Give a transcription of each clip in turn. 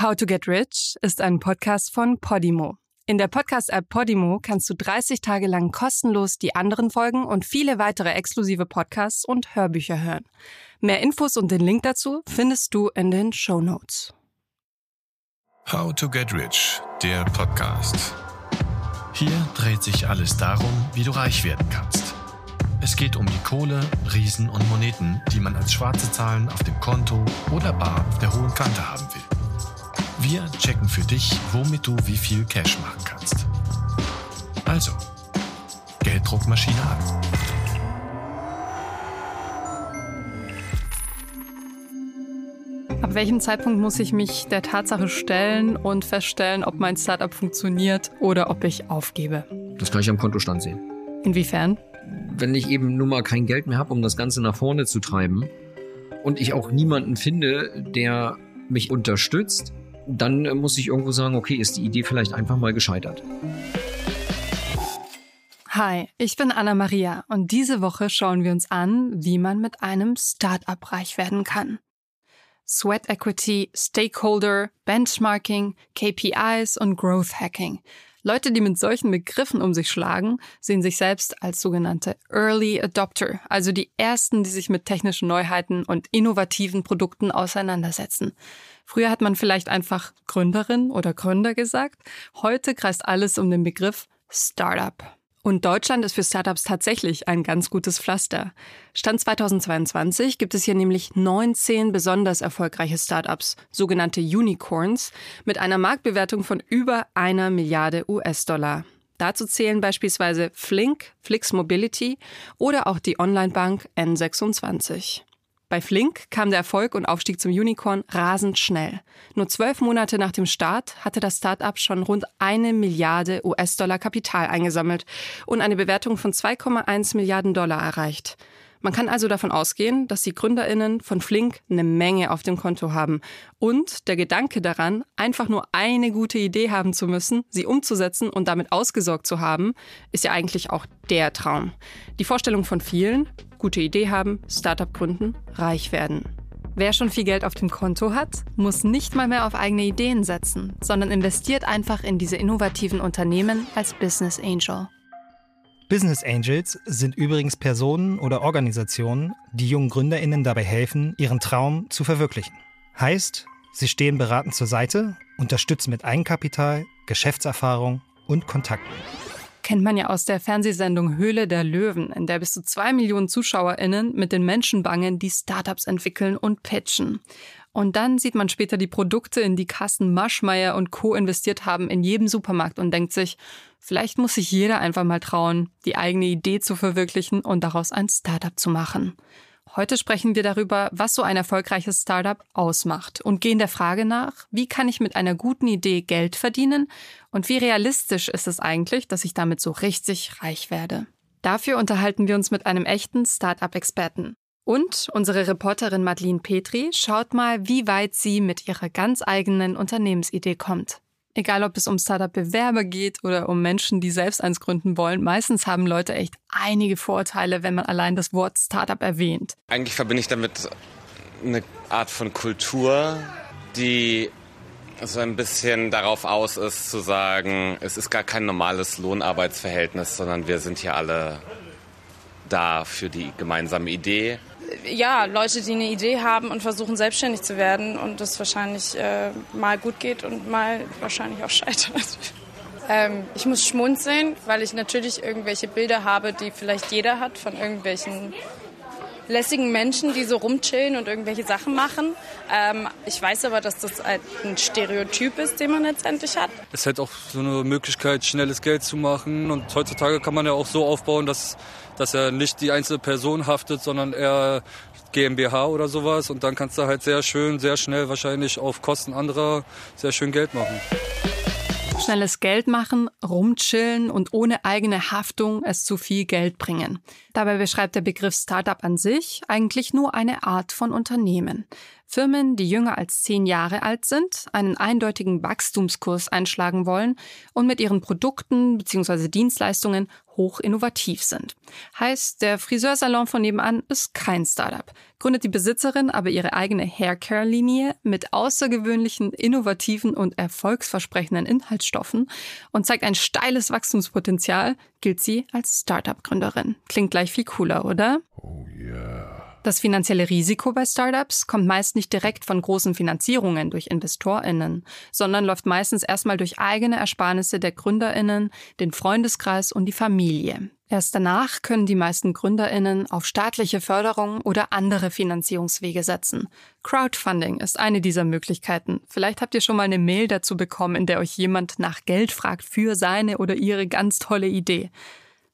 How to Get Rich ist ein Podcast von Podimo. In der Podcast-App Podimo kannst du 30 Tage lang kostenlos die anderen Folgen und viele weitere exklusive Podcasts und Hörbücher hören. Mehr Infos und den Link dazu findest du in den Show Notes. How to Get Rich, der Podcast. Hier dreht sich alles darum, wie du reich werden kannst. Es geht um die Kohle, Riesen und Moneten, die man als schwarze Zahlen auf dem Konto oder bar auf der hohen Kante haben will. Wir checken für dich, womit du wie viel Cash machen kannst. Also, Gelddruckmaschine an. Ab welchem Zeitpunkt muss ich mich der Tatsache stellen und feststellen, ob mein Startup funktioniert oder ob ich aufgebe? Das kann ich am Kontostand sehen. Inwiefern? Wenn ich eben nun mal kein Geld mehr habe, um das Ganze nach vorne zu treiben und ich auch niemanden finde, der mich unterstützt, dann äh, muss ich irgendwo sagen, okay, ist die Idee vielleicht einfach mal gescheitert. Hi, ich bin Anna Maria und diese Woche schauen wir uns an, wie man mit einem Startup reich werden kann. Sweat Equity, Stakeholder, Benchmarking, KPIs und Growth Hacking. Leute, die mit solchen Begriffen um sich schlagen, sehen sich selbst als sogenannte Early Adopter, also die ersten, die sich mit technischen Neuheiten und innovativen Produkten auseinandersetzen. Früher hat man vielleicht einfach Gründerin oder Gründer gesagt. Heute kreist alles um den Begriff Startup. Und Deutschland ist für Startups tatsächlich ein ganz gutes Pflaster. Stand 2022 gibt es hier nämlich 19 besonders erfolgreiche Startups, sogenannte Unicorns, mit einer Marktbewertung von über einer Milliarde US-Dollar. Dazu zählen beispielsweise Flink, Flix Mobility oder auch die Onlinebank N26. Bei Flink kam der Erfolg und Aufstieg zum Unicorn rasend schnell. Nur zwölf Monate nach dem Start hatte das Startup schon rund eine Milliarde US-Dollar Kapital eingesammelt und eine Bewertung von 2,1 Milliarden Dollar erreicht. Man kann also davon ausgehen, dass die GründerInnen von Flink eine Menge auf dem Konto haben. Und der Gedanke daran, einfach nur eine gute Idee haben zu müssen, sie umzusetzen und damit ausgesorgt zu haben, ist ja eigentlich auch der Traum. Die Vorstellung von vielen, gute Idee haben, Startup gründen, reich werden. Wer schon viel Geld auf dem Konto hat, muss nicht mal mehr auf eigene Ideen setzen, sondern investiert einfach in diese innovativen Unternehmen als Business Angel. Business Angels sind übrigens Personen oder Organisationen, die jungen Gründerinnen dabei helfen, ihren Traum zu verwirklichen. Heißt, sie stehen beratend zur Seite, unterstützen mit Eigenkapital, Geschäftserfahrung und Kontakten. Kennt man ja aus der Fernsehsendung Höhle der Löwen, in der bis zu zwei Millionen ZuschauerInnen mit den Menschen bangen, die Startups entwickeln und pitchen. Und dann sieht man später die Produkte, in die Kassen Maschmeyer und Co. investiert haben, in jedem Supermarkt und denkt sich, vielleicht muss sich jeder einfach mal trauen, die eigene Idee zu verwirklichen und daraus ein Startup zu machen. Heute sprechen wir darüber, was so ein erfolgreiches Startup ausmacht und gehen der Frage nach, wie kann ich mit einer guten Idee Geld verdienen und wie realistisch ist es eigentlich, dass ich damit so richtig reich werde. Dafür unterhalten wir uns mit einem echten Startup-Experten. Und unsere Reporterin Madeline Petri schaut mal, wie weit sie mit ihrer ganz eigenen Unternehmensidee kommt. Egal, ob es um Startup-Bewerber geht oder um Menschen, die selbst eins gründen wollen, meistens haben Leute echt einige Vorteile, wenn man allein das Wort Startup erwähnt. Eigentlich verbinde ich damit eine Art von Kultur, die so ein bisschen darauf aus ist zu sagen, es ist gar kein normales Lohnarbeitsverhältnis, sondern wir sind hier alle da für die gemeinsame Idee ja, Leute, die eine Idee haben und versuchen selbstständig zu werden und das wahrscheinlich äh, mal gut geht und mal wahrscheinlich auch scheitert. Ähm, ich muss schmunzeln, weil ich natürlich irgendwelche Bilder habe, die vielleicht jeder hat von irgendwelchen lässigen Menschen, die so rumchillen und irgendwelche Sachen machen. Ähm, ich weiß aber, dass das ein Stereotyp ist, den man letztendlich hat. Es ist halt auch so eine Möglichkeit, schnelles Geld zu machen. Und heutzutage kann man ja auch so aufbauen, dass dass er nicht die einzelne Person haftet, sondern eher GmbH oder sowas. Und dann kannst du halt sehr schön, sehr schnell wahrscheinlich auf Kosten anderer sehr schön Geld machen. Schnelles Geld machen, rumchillen und ohne eigene Haftung es zu viel Geld bringen. Dabei beschreibt der Begriff Startup an sich eigentlich nur eine Art von Unternehmen. Firmen, die jünger als zehn Jahre alt sind, einen eindeutigen Wachstumskurs einschlagen wollen und mit ihren Produkten bzw. Dienstleistungen hoch innovativ sind. Heißt, der Friseursalon von nebenan ist kein Startup. Gründet die Besitzerin aber ihre eigene Haircare-Linie mit außergewöhnlichen, innovativen und erfolgsversprechenden Inhaltsstoffen und zeigt ein steiles Wachstumspotenzial, gilt sie als Startup-Gründerin. Klingt gleich viel cooler, oder? Oh yeah. Das finanzielle Risiko bei Startups kommt meist nicht direkt von großen Finanzierungen durch InvestorInnen, sondern läuft meistens erstmal durch eigene Ersparnisse der GründerInnen, den Freundeskreis und die Familie. Erst danach können die meisten GründerInnen auf staatliche Förderung oder andere Finanzierungswege setzen. Crowdfunding ist eine dieser Möglichkeiten. Vielleicht habt ihr schon mal eine Mail dazu bekommen, in der euch jemand nach Geld fragt für seine oder ihre ganz tolle Idee.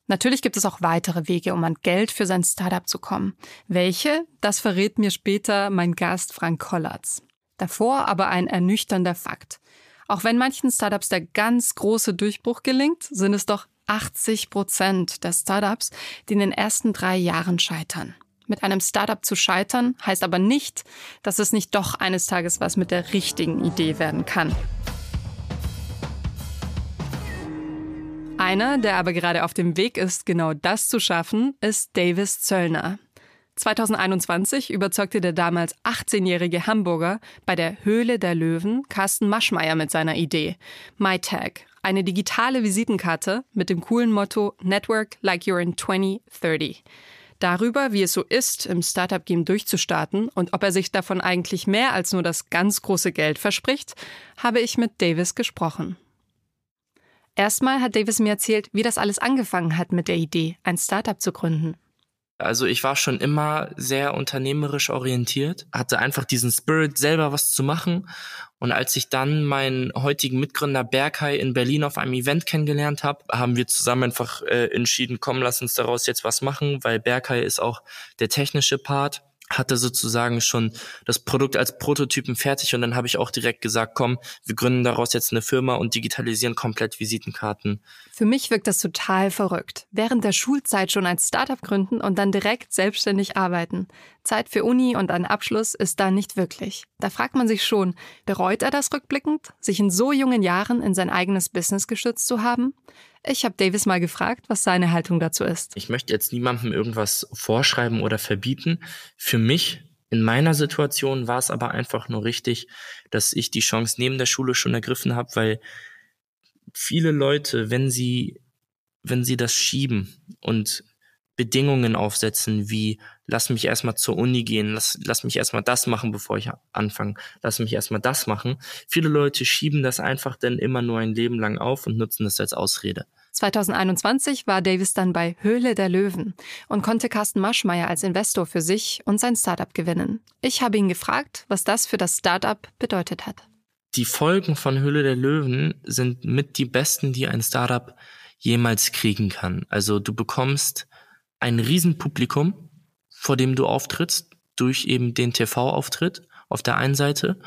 Natürlich gibt es auch weitere Wege, um an Geld für sein Startup zu kommen. Welche? Das verrät mir später mein Gast Frank Kollatz. Davor aber ein ernüchternder Fakt. Auch wenn manchen Startups der ganz große Durchbruch gelingt, sind es doch 80 Prozent der Startups, die in den ersten drei Jahren scheitern. Mit einem Startup zu scheitern heißt aber nicht, dass es nicht doch eines Tages was mit der richtigen Idee werden kann. Einer, der aber gerade auf dem Weg ist, genau das zu schaffen, ist Davis Zöllner. 2021 überzeugte der damals 18-jährige Hamburger bei der Höhle der Löwen Carsten Maschmeyer mit seiner Idee. MyTag, eine digitale Visitenkarte mit dem coolen Motto Network like you're in 2030. Darüber, wie es so ist, im Startup-Game durchzustarten und ob er sich davon eigentlich mehr als nur das ganz große Geld verspricht, habe ich mit Davis gesprochen. Erstmal hat Davis mir erzählt, wie das alles angefangen hat mit der Idee, ein Startup zu gründen. Also ich war schon immer sehr unternehmerisch orientiert, hatte einfach diesen Spirit, selber was zu machen. Und als ich dann meinen heutigen Mitgründer Berghai in Berlin auf einem Event kennengelernt habe, haben wir zusammen einfach äh, entschieden, komm, lass uns daraus jetzt was machen, weil Berghai ist auch der technische Part hatte sozusagen schon das Produkt als Prototypen fertig und dann habe ich auch direkt gesagt, komm, wir gründen daraus jetzt eine Firma und digitalisieren komplett Visitenkarten. Für mich wirkt das total verrückt. Während der Schulzeit schon ein Startup gründen und dann direkt selbstständig arbeiten. Zeit für Uni und einen Abschluss ist da nicht wirklich. Da fragt man sich schon, bereut er das rückblickend, sich in so jungen Jahren in sein eigenes Business gestützt zu haben? Ich habe Davis mal gefragt, was seine Haltung dazu ist. Ich möchte jetzt niemandem irgendwas vorschreiben oder verbieten. Für mich in meiner Situation war es aber einfach nur richtig, dass ich die Chance neben der Schule schon ergriffen habe, weil viele Leute, wenn sie, wenn sie das schieben und Bedingungen aufsetzen, wie lass mich erstmal zur Uni gehen, lass, lass mich erstmal das machen, bevor ich anfange, lass mich erstmal das machen. Viele Leute schieben das einfach dann immer nur ein Leben lang auf und nutzen das als Ausrede. 2021 war Davis dann bei Höhle der Löwen und konnte Carsten Maschmeyer als Investor für sich und sein Startup gewinnen. Ich habe ihn gefragt, was das für das Startup bedeutet hat. Die Folgen von Höhle der Löwen sind mit die besten, die ein Startup jemals kriegen kann. Also du bekommst ein Riesenpublikum, vor dem du auftrittst, durch eben den TV-Auftritt auf der einen Seite.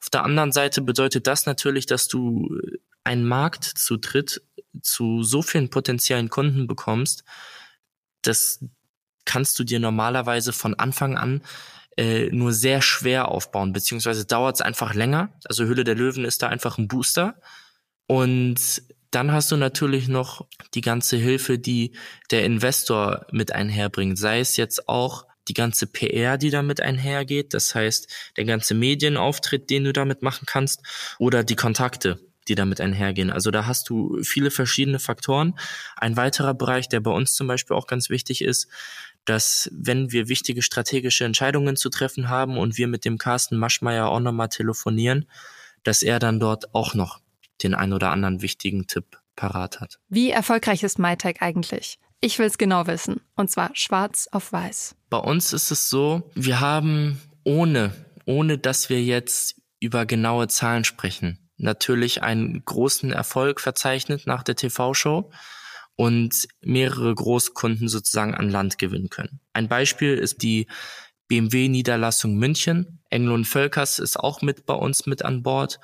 Auf der anderen Seite bedeutet das natürlich, dass du einen Marktzutritt zu so vielen potenziellen Kunden bekommst, das kannst du dir normalerweise von Anfang an äh, nur sehr schwer aufbauen, beziehungsweise dauert es einfach länger. Also Hülle der Löwen ist da einfach ein Booster. Und dann hast du natürlich noch die ganze Hilfe, die der Investor mit einherbringt, sei es jetzt auch die ganze PR, die damit einhergeht, das heißt der ganze Medienauftritt, den du damit machen kannst, oder die Kontakte, die damit einhergehen. Also da hast du viele verschiedene Faktoren. Ein weiterer Bereich, der bei uns zum Beispiel auch ganz wichtig ist, dass wenn wir wichtige strategische Entscheidungen zu treffen haben und wir mit dem Carsten Maschmeyer auch nochmal telefonieren, dass er dann dort auch noch den ein oder anderen wichtigen Tipp parat hat. Wie erfolgreich ist MyTech eigentlich? Ich will es genau wissen. Und zwar schwarz auf weiß. Bei uns ist es so, wir haben ohne, ohne dass wir jetzt über genaue Zahlen sprechen, natürlich einen großen Erfolg verzeichnet nach der TV-Show und mehrere Großkunden sozusagen an Land gewinnen können. Ein Beispiel ist die BMW-Niederlassung München. Englund Völkers ist auch mit bei uns mit an Bord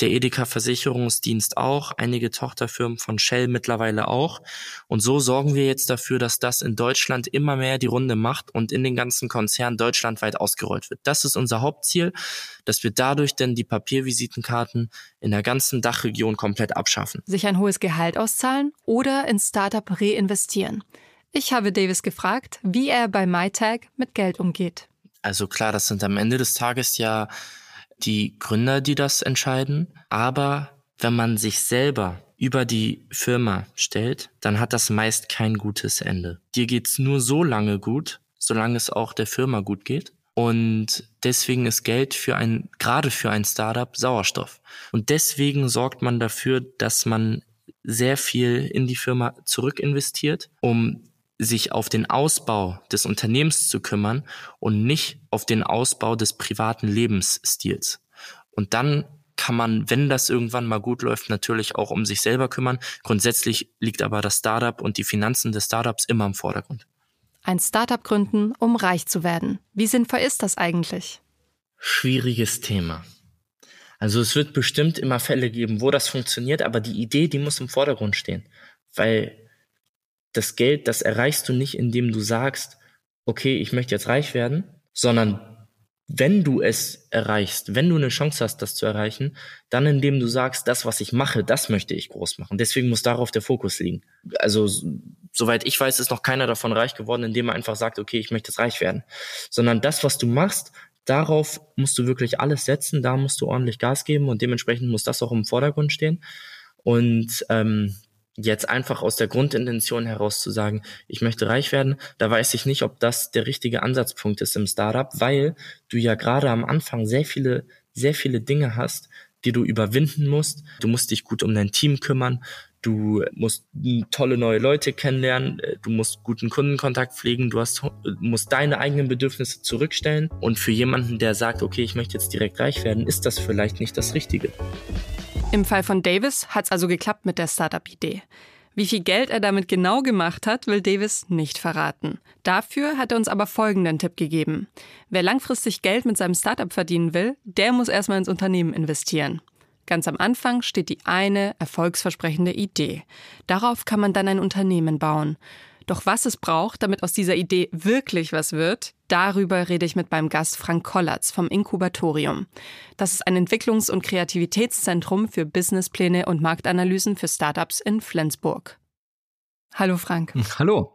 der Edeka Versicherungsdienst auch, einige Tochterfirmen von Shell mittlerweile auch. Und so sorgen wir jetzt dafür, dass das in Deutschland immer mehr die Runde macht und in den ganzen Konzernen deutschlandweit ausgerollt wird. Das ist unser Hauptziel, dass wir dadurch denn die Papiervisitenkarten in der ganzen Dachregion komplett abschaffen. Sich ein hohes Gehalt auszahlen oder in Startup reinvestieren. Ich habe Davis gefragt, wie er bei MyTag mit Geld umgeht. Also klar, das sind am Ende des Tages ja die Gründer, die das entscheiden. Aber wenn man sich selber über die Firma stellt, dann hat das meist kein gutes Ende. Dir geht's nur so lange gut, solange es auch der Firma gut geht. Und deswegen ist Geld für ein, gerade für ein Startup Sauerstoff. Und deswegen sorgt man dafür, dass man sehr viel in die Firma zurückinvestiert, um sich auf den Ausbau des Unternehmens zu kümmern und nicht auf den Ausbau des privaten Lebensstils. Und dann kann man, wenn das irgendwann mal gut läuft, natürlich auch um sich selber kümmern. Grundsätzlich liegt aber das Startup und die Finanzen des Startups immer im Vordergrund. Ein Startup gründen, um reich zu werden. Wie sinnvoll ist das eigentlich? Schwieriges Thema. Also es wird bestimmt immer Fälle geben, wo das funktioniert, aber die Idee, die muss im Vordergrund stehen. Weil das Geld, das erreichst du nicht, indem du sagst, okay, ich möchte jetzt reich werden, sondern wenn du es erreichst, wenn du eine Chance hast, das zu erreichen, dann indem du sagst, das, was ich mache, das möchte ich groß machen. Deswegen muss darauf der Fokus liegen. Also, soweit ich weiß, ist noch keiner davon reich geworden, indem er einfach sagt, okay, ich möchte jetzt reich werden. Sondern das, was du machst, darauf musst du wirklich alles setzen, da musst du ordentlich Gas geben und dementsprechend muss das auch im Vordergrund stehen. Und ähm, jetzt einfach aus der Grundintention heraus zu sagen, ich möchte reich werden, da weiß ich nicht, ob das der richtige Ansatzpunkt ist im Startup, weil du ja gerade am Anfang sehr viele, sehr viele Dinge hast, die du überwinden musst. Du musst dich gut um dein Team kümmern. Du musst tolle neue Leute kennenlernen. Du musst guten Kundenkontakt pflegen. Du hast, musst deine eigenen Bedürfnisse zurückstellen. Und für jemanden, der sagt, okay, ich möchte jetzt direkt reich werden, ist das vielleicht nicht das Richtige. Im Fall von Davis hat es also geklappt mit der Startup-Idee. Wie viel Geld er damit genau gemacht hat, will Davis nicht verraten. Dafür hat er uns aber folgenden Tipp gegeben. Wer langfristig Geld mit seinem Startup verdienen will, der muss erstmal ins Unternehmen investieren. Ganz am Anfang steht die eine erfolgsversprechende Idee. Darauf kann man dann ein Unternehmen bauen. Doch was es braucht, damit aus dieser Idee wirklich was wird, darüber rede ich mit meinem Gast Frank Kollatz vom Inkubatorium. Das ist ein Entwicklungs- und Kreativitätszentrum für Businesspläne und Marktanalysen für Startups in Flensburg. Hallo Frank. Hallo.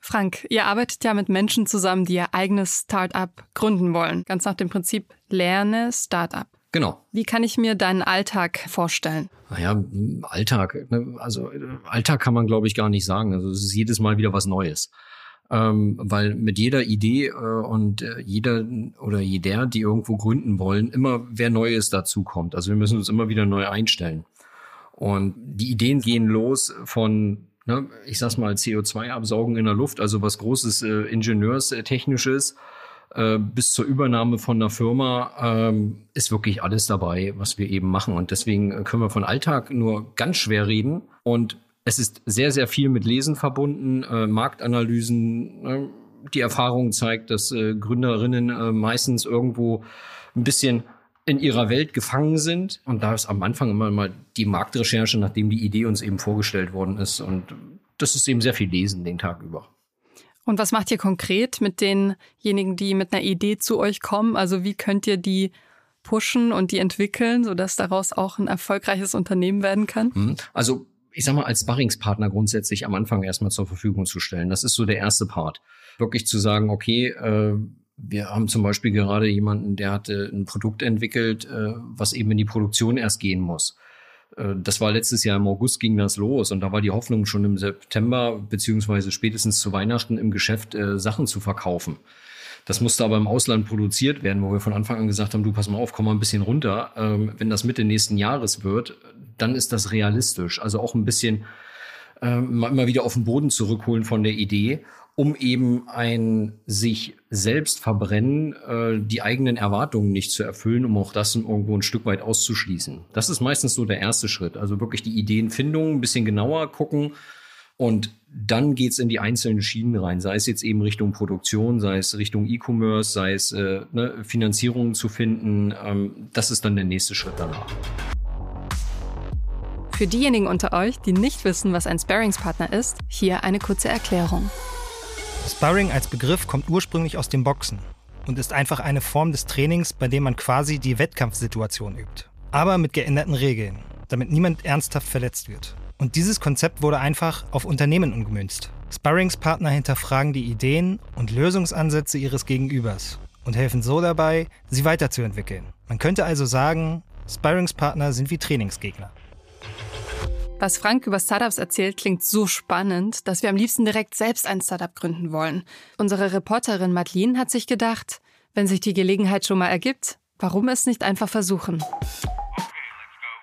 Frank, ihr arbeitet ja mit Menschen zusammen, die ihr eigenes Startup gründen wollen. Ganz nach dem Prinzip Lerne Startup. Genau. Wie kann ich mir deinen Alltag vorstellen? Naja, Alltag. Ne? Also Alltag kann man, glaube ich, gar nicht sagen. Also es ist jedes Mal wieder was Neues. Ähm, weil mit jeder Idee äh, und äh, jeder oder jeder, die irgendwo gründen wollen, immer wer Neues dazu kommt. Also wir müssen uns immer wieder neu einstellen. Und die Ideen gehen los von, ne, ich sag's mal, CO2-Absaugen in der Luft, also was großes äh, Ingenieurstechnisches, äh, bis zur Übernahme von einer Firma ähm, ist wirklich alles dabei, was wir eben machen. Und deswegen können wir von Alltag nur ganz schwer reden. Und es ist sehr, sehr viel mit Lesen verbunden, äh, Marktanalysen. Äh, die Erfahrung zeigt, dass äh, Gründerinnen äh, meistens irgendwo ein bisschen in ihrer Welt gefangen sind. Und da ist am Anfang immer mal die Marktrecherche, nachdem die Idee uns eben vorgestellt worden ist. Und das ist eben sehr viel Lesen den Tag über. Und was macht ihr konkret mit denjenigen, die mit einer Idee zu euch kommen? Also wie könnt ihr die pushen und die entwickeln, sodass daraus auch ein erfolgreiches Unternehmen werden kann? Mhm. Also ich sag mal, als Sparringspartner grundsätzlich am Anfang erstmal zur Verfügung zu stellen. Das ist so der erste Part. Wirklich zu sagen, okay, äh, wir haben zum Beispiel gerade jemanden, der hatte ein Produkt entwickelt, äh, was eben in die Produktion erst gehen muss. Äh, das war letztes Jahr im August ging das los und da war die Hoffnung schon im September beziehungsweise spätestens zu Weihnachten im Geschäft äh, Sachen zu verkaufen. Das musste aber im Ausland produziert werden, wo wir von Anfang an gesagt haben, du pass mal auf, komm mal ein bisschen runter. Ähm, wenn das Mitte nächsten Jahres wird, dann ist das realistisch. Also auch ein bisschen äh, mal wieder auf den Boden zurückholen von der Idee um eben ein sich selbst verbrennen, äh, die eigenen Erwartungen nicht zu erfüllen, um auch das irgendwo ein Stück weit auszuschließen. Das ist meistens so der erste Schritt. Also wirklich die Ideenfindung, ein bisschen genauer gucken, Und dann geht's in die einzelnen Schienen rein, sei es jetzt eben Richtung Produktion, sei es Richtung E-Commerce, sei es äh, ne, Finanzierungen zu finden. Ähm, das ist dann der nächste Schritt danach. Für diejenigen unter euch, die nicht wissen, was ein Sparringspartner ist, hier eine kurze Erklärung. Sparring als Begriff kommt ursprünglich aus dem Boxen und ist einfach eine Form des Trainings, bei dem man quasi die Wettkampfsituation übt. Aber mit geänderten Regeln, damit niemand ernsthaft verletzt wird. Und dieses Konzept wurde einfach auf Unternehmen umgemünzt. Sparringspartner hinterfragen die Ideen und Lösungsansätze ihres Gegenübers und helfen so dabei, sie weiterzuentwickeln. Man könnte also sagen, Sparringspartner sind wie Trainingsgegner. Was Frank über Startups erzählt, klingt so spannend, dass wir am liebsten direkt selbst ein Startup gründen wollen. Unsere Reporterin Madeline hat sich gedacht, wenn sich die Gelegenheit schon mal ergibt, warum es nicht einfach versuchen?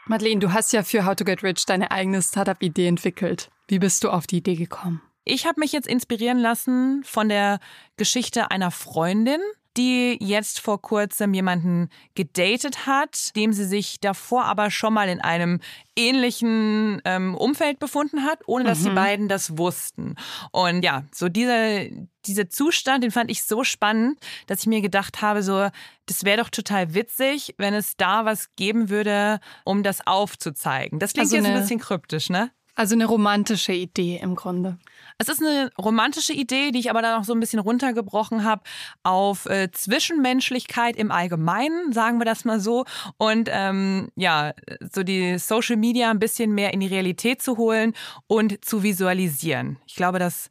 Madeleine, du hast ja für How to Get Rich deine eigene Startup-Idee entwickelt. Wie bist du auf die Idee gekommen? Ich habe mich jetzt inspirieren lassen von der Geschichte einer Freundin, die jetzt vor kurzem jemanden gedatet hat, dem sie sich davor aber schon mal in einem ähnlichen ähm, Umfeld befunden hat, ohne dass mhm. die beiden das wussten. Und ja, so dieser, dieser Zustand, den fand ich so spannend, dass ich mir gedacht habe, so, das wäre doch total witzig, wenn es da was geben würde, um das aufzuzeigen. Das klingt also jetzt ein bisschen kryptisch, ne? Also eine romantische Idee im Grunde. Es ist eine romantische Idee, die ich aber dann auch so ein bisschen runtergebrochen habe auf äh, Zwischenmenschlichkeit im Allgemeinen, sagen wir das mal so. Und ähm, ja, so die Social Media ein bisschen mehr in die Realität zu holen und zu visualisieren. Ich glaube, das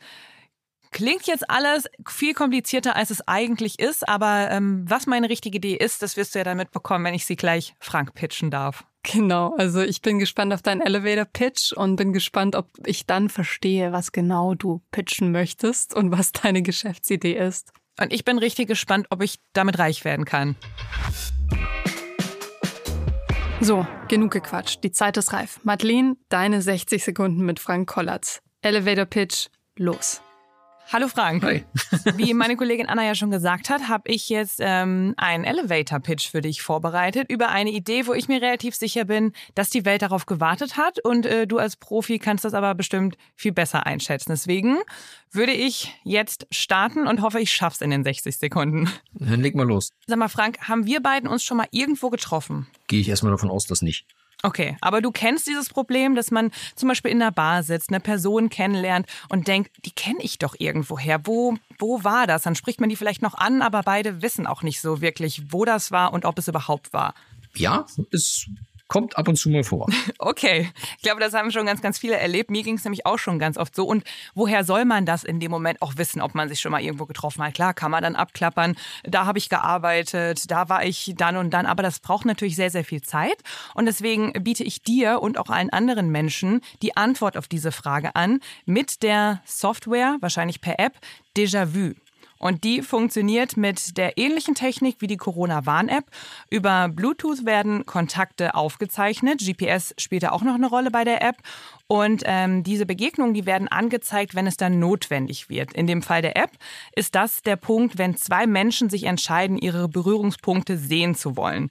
Klingt jetzt alles viel komplizierter, als es eigentlich ist, aber ähm, was meine richtige Idee ist, das wirst du ja dann mitbekommen, wenn ich sie gleich Frank pitchen darf. Genau, also ich bin gespannt auf deinen Elevator Pitch und bin gespannt, ob ich dann verstehe, was genau du pitchen möchtest und was deine Geschäftsidee ist. Und ich bin richtig gespannt, ob ich damit reich werden kann. So, genug gequatscht. Die Zeit ist reif. Madeleine, deine 60 Sekunden mit Frank Kollatz. Elevator Pitch, los. Hallo Frank. Hi. Wie meine Kollegin Anna ja schon gesagt hat, habe ich jetzt ähm, einen Elevator-Pitch für dich vorbereitet über eine Idee, wo ich mir relativ sicher bin, dass die Welt darauf gewartet hat und äh, du als Profi kannst das aber bestimmt viel besser einschätzen. Deswegen würde ich jetzt starten und hoffe, ich schaff's in den 60 Sekunden. Dann leg mal los. Sag mal, Frank, haben wir beiden uns schon mal irgendwo getroffen? Gehe ich erstmal davon aus, dass nicht. Okay, aber du kennst dieses Problem, dass man zum Beispiel in der Bar sitzt, eine Person kennenlernt und denkt, die kenne ich doch irgendwoher. Wo, wo war das? Dann spricht man die vielleicht noch an, aber beide wissen auch nicht so wirklich, wo das war und ob es überhaupt war. Ja, ist Kommt ab und zu mal vor. Okay, ich glaube, das haben schon ganz, ganz viele erlebt. Mir ging es nämlich auch schon ganz oft so. Und woher soll man das in dem Moment auch wissen, ob man sich schon mal irgendwo getroffen hat? Klar, kann man dann abklappern. Da habe ich gearbeitet, da war ich dann und dann. Aber das braucht natürlich sehr, sehr viel Zeit. Und deswegen biete ich dir und auch allen anderen Menschen die Antwort auf diese Frage an mit der Software, wahrscheinlich per App, Déjà-vu. Und die funktioniert mit der ähnlichen Technik wie die Corona-Warn-App. Über Bluetooth werden Kontakte aufgezeichnet. GPS spielt da auch noch eine Rolle bei der App. Und ähm, diese Begegnungen, die werden angezeigt, wenn es dann notwendig wird. In dem Fall der App ist das der Punkt, wenn zwei Menschen sich entscheiden, ihre Berührungspunkte sehen zu wollen.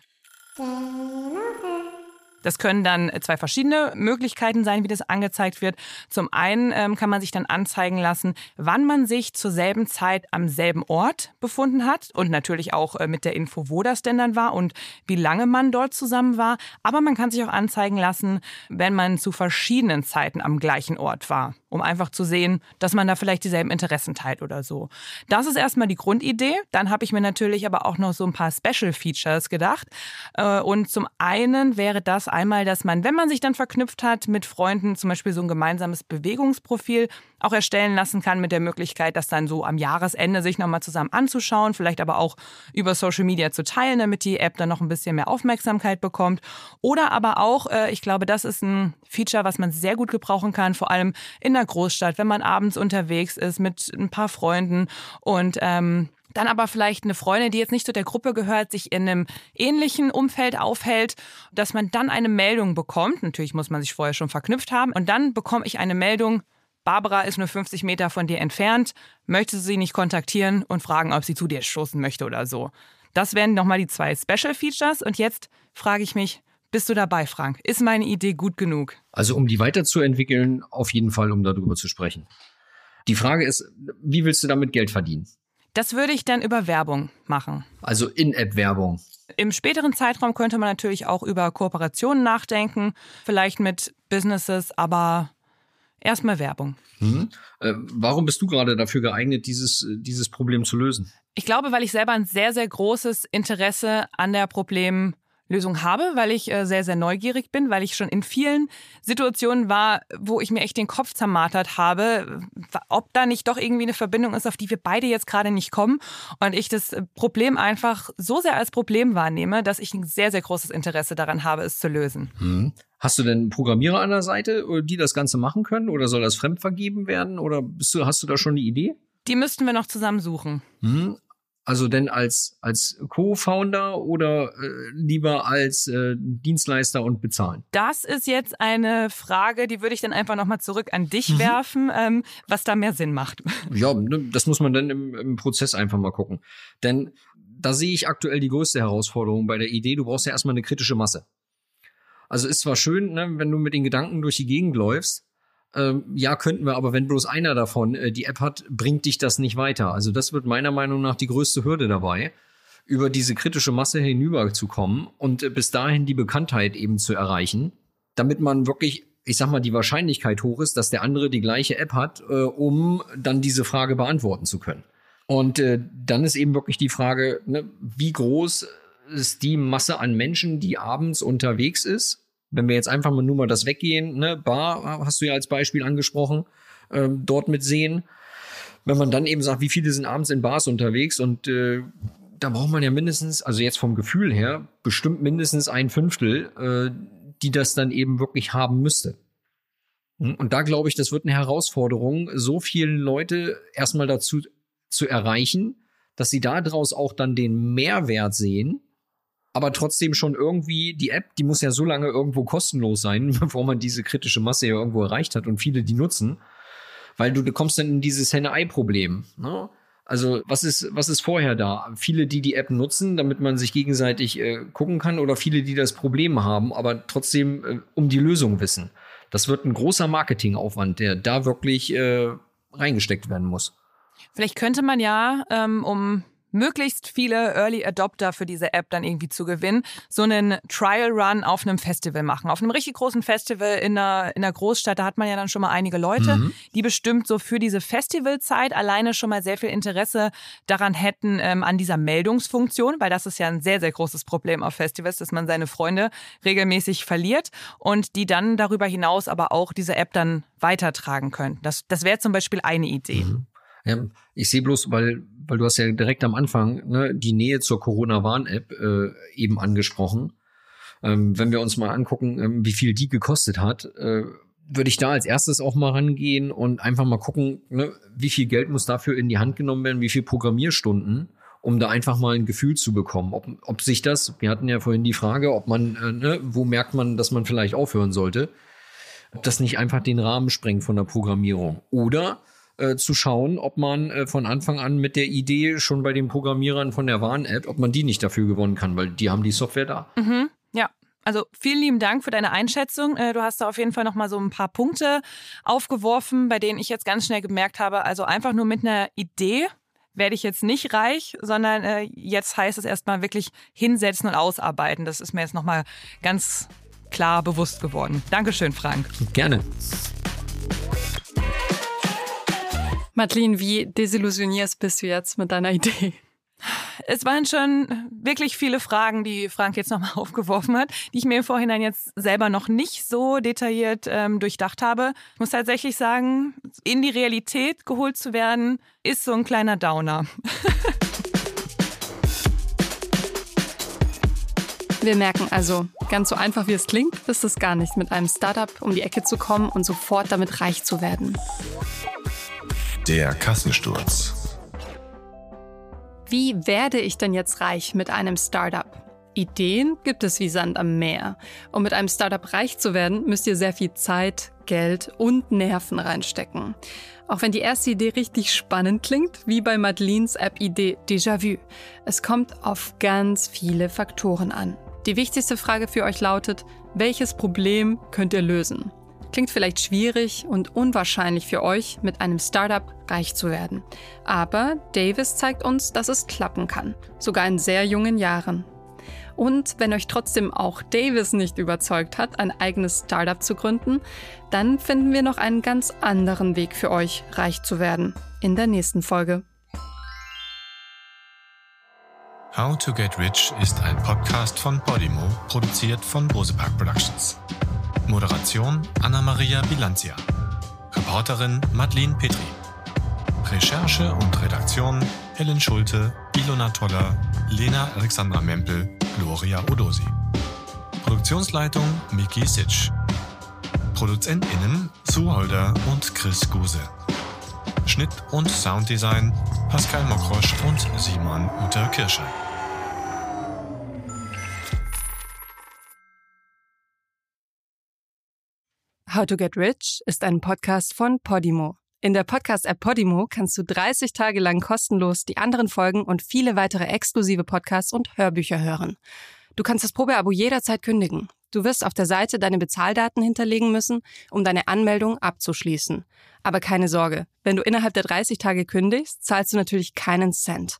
Das können dann zwei verschiedene Möglichkeiten sein, wie das angezeigt wird. Zum einen ähm, kann man sich dann anzeigen lassen, wann man sich zur selben Zeit am selben Ort befunden hat und natürlich auch äh, mit der Info, wo das denn dann war und wie lange man dort zusammen war. Aber man kann sich auch anzeigen lassen, wenn man zu verschiedenen Zeiten am gleichen Ort war um einfach zu sehen, dass man da vielleicht dieselben Interessen teilt oder so. Das ist erstmal die Grundidee. Dann habe ich mir natürlich aber auch noch so ein paar Special Features gedacht. Äh, und zum einen wäre das einmal, dass man, wenn man sich dann verknüpft hat mit Freunden, zum Beispiel so ein gemeinsames Bewegungsprofil auch erstellen lassen kann mit der Möglichkeit, das dann so am Jahresende sich nochmal zusammen anzuschauen, vielleicht aber auch über Social Media zu teilen, damit die App dann noch ein bisschen mehr Aufmerksamkeit bekommt. Oder aber auch, äh, ich glaube, das ist ein Feature, was man sehr gut gebrauchen kann, vor allem in der Großstadt, wenn man abends unterwegs ist mit ein paar Freunden und ähm, dann aber vielleicht eine Freundin, die jetzt nicht zu der Gruppe gehört, sich in einem ähnlichen Umfeld aufhält, dass man dann eine Meldung bekommt. Natürlich muss man sich vorher schon verknüpft haben. Und dann bekomme ich eine Meldung, Barbara ist nur 50 Meter von dir entfernt, möchtest du sie nicht kontaktieren und fragen, ob sie zu dir stoßen möchte oder so. Das wären nochmal die zwei Special Features. Und jetzt frage ich mich, Bist du dabei, Frank? Ist meine Idee gut genug? Also um die weiterzuentwickeln, auf jeden Fall, um darüber zu sprechen. Die Frage ist, wie willst du damit Geld verdienen? Das würde ich dann über Werbung machen. Also In-App-Werbung. Im späteren Zeitraum könnte man natürlich auch über Kooperationen nachdenken, vielleicht mit Businesses, aber erstmal Werbung. Hm. Äh, warum bist du gerade dafür geeignet, dieses, dieses Problem zu lösen? Ich glaube, weil ich selber ein sehr, sehr großes Interesse an der Problem Lösung habe, weil ich äh, sehr, sehr neugierig bin, weil ich schon in vielen Situationen war, wo ich mir echt den Kopf zermartert habe, ob da nicht doch irgendwie eine Verbindung ist, auf die wir beide jetzt gerade nicht kommen. Und ich das Problem einfach so sehr als Problem wahrnehme, dass ich ein sehr, sehr großes Interesse daran habe, es zu lösen. Hm. Hast du denn Programmierer an der Seite, die das Ganze machen können? Oder soll das fremdvergeben werden? Oder du, hast du da schon eine Idee? Die müssten wir noch zusammen suchen. Hm. Also denn als, als Co-Founder oder äh, lieber als äh, Dienstleister und bezahlen? Das ist jetzt eine Frage, die würde ich dann einfach nochmal zurück an dich mhm. werfen, ähm, was da mehr Sinn macht. Ja, ne, das muss man dann im, im Prozess einfach mal gucken. Denn da sehe ich aktuell die größte Herausforderung bei der Idee, du brauchst ja erstmal eine kritische Masse. Also ist zwar schön, ne, wenn du mit den Gedanken durch die Gegend läufst, ähm, ja, könnten wir, aber wenn bloß einer davon äh, die App hat, bringt dich das nicht weiter. Also das wird meiner Meinung nach die größte Hürde dabei, über diese kritische Masse hinüberzukommen und äh, bis dahin die Bekanntheit eben zu erreichen, damit man wirklich, ich sag mal, die Wahrscheinlichkeit hoch ist, dass der andere die gleiche App hat, äh, um dann diese Frage beantworten zu können. Und äh, dann ist eben wirklich die Frage, ne, wie groß ist die Masse an Menschen, die abends unterwegs ist wenn wir jetzt einfach mal nur mal das weggehen, ne, Bar hast du ja als Beispiel angesprochen, ähm, dort mit sehen. Wenn man dann eben sagt, wie viele sind abends in Bars unterwegs und äh, da braucht man ja mindestens, also jetzt vom Gefühl her, bestimmt mindestens ein Fünftel, äh, die das dann eben wirklich haben müsste. Hm, und da glaube ich, das wird eine Herausforderung, so viele Leute erstmal dazu zu erreichen, dass sie daraus auch dann den Mehrwert sehen aber trotzdem schon irgendwie die App, die muss ja so lange irgendwo kostenlos sein, bevor man diese kritische Masse ja irgendwo erreicht hat und viele die nutzen, weil du, kommst dann in dieses Henne-Ei-Problem. Ne? Also was ist, was ist vorher da? Viele, die die App nutzen, damit man sich gegenseitig äh, gucken kann oder viele, die das Problem haben, aber trotzdem äh, um die Lösung wissen. Das wird ein großer Marketingaufwand, der da wirklich äh, reingesteckt werden muss. Vielleicht könnte man ja, ähm, um möglichst viele Early Adopter für diese App dann irgendwie zu gewinnen, so einen Trial Run auf einem Festival machen. Auf einem richtig großen Festival in einer, in einer Großstadt, da hat man ja dann schon mal einige Leute, mhm. die bestimmt so für diese Festivalzeit alleine schon mal sehr viel Interesse daran hätten, ähm, an dieser Meldungsfunktion, weil das ist ja ein sehr, sehr großes Problem auf Festivals, dass man seine Freunde regelmäßig verliert und die dann darüber hinaus aber auch diese App dann weitertragen können. Das, das wäre zum Beispiel eine Idee. Mhm. Ja, ich sehe bloß, weil, weil du hast ja direkt am Anfang ne, die Nähe zur Corona-Warn-App äh, eben angesprochen. Ähm, wenn wir uns mal angucken, ähm, wie viel die gekostet hat, äh, würde ich da als erstes auch mal rangehen und einfach mal gucken, ne, wie viel Geld muss dafür in die Hand genommen werden, wie viel Programmierstunden, um da einfach mal ein Gefühl zu bekommen, ob, ob sich das, wir hatten ja vorhin die Frage, ob man, äh, ne, wo merkt man, dass man vielleicht aufhören sollte, ob das nicht einfach den Rahmen sprengt von der Programmierung. Oder äh, zu schauen, ob man äh, von Anfang an mit der Idee schon bei den Programmierern von der Warn-App, ob man die nicht dafür gewonnen kann, weil die haben die Software da. Mhm. Ja, also vielen lieben Dank für deine Einschätzung. Äh, du hast da auf jeden Fall noch mal so ein paar Punkte aufgeworfen, bei denen ich jetzt ganz schnell gemerkt habe, also einfach nur mit einer Idee werde ich jetzt nicht reich, sondern äh, jetzt heißt es erstmal wirklich hinsetzen und ausarbeiten. Das ist mir jetzt noch mal ganz klar bewusst geworden. Dankeschön, Frank. Gerne. Madeline, wie desillusioniert bist du jetzt mit deiner Idee? Es waren schon wirklich viele Fragen, die Frank jetzt nochmal aufgeworfen hat, die ich mir im Vorhinein jetzt selber noch nicht so detailliert ähm, durchdacht habe. Ich muss tatsächlich sagen, in die Realität geholt zu werden, ist so ein kleiner Downer. Wir merken also, ganz so einfach wie es klingt, ist es gar nicht, mit einem Startup um die Ecke zu kommen und sofort damit reich zu werden. Der Kassensturz. Wie werde ich denn jetzt reich mit einem Startup? Ideen gibt es wie Sand am Meer. Um mit einem Startup reich zu werden, müsst ihr sehr viel Zeit, Geld und Nerven reinstecken. Auch wenn die erste Idee richtig spannend klingt, wie bei Madelines App-Idee Déjà-vu. Es kommt auf ganz viele Faktoren an. Die wichtigste Frage für euch lautet, welches Problem könnt ihr lösen? Klingt vielleicht schwierig und unwahrscheinlich für euch, mit einem Startup reich zu werden. Aber Davis zeigt uns, dass es klappen kann, sogar in sehr jungen Jahren. Und wenn euch trotzdem auch Davis nicht überzeugt hat, ein eigenes Startup zu gründen, dann finden wir noch einen ganz anderen Weg für euch, reich zu werden. In der nächsten Folge. How to Get Rich ist ein Podcast von Podimo, produziert von Bosepark Productions. Moderation Anna-Maria Bilanzia. Reporterin Madeleine Petri. Recherche und Redaktion Helen Schulte, Ilona Toller, Lena Alexandra Mempel, Gloria Odosi. Produktionsleitung Miki Sitsch. ProduzentInnen Sue Holder und Chris Guse. Schnitt und Sounddesign Pascal Mokrosch und Simon Uter Kirscher. How to Get Rich ist ein Podcast von Podimo. In der Podcast-App Podimo kannst du 30 Tage lang kostenlos die anderen Folgen und viele weitere exklusive Podcasts und Hörbücher hören. Du kannst das Probeabo jederzeit kündigen. Du wirst auf der Seite deine Bezahldaten hinterlegen müssen, um deine Anmeldung abzuschließen. Aber keine Sorge, wenn du innerhalb der 30 Tage kündigst, zahlst du natürlich keinen Cent.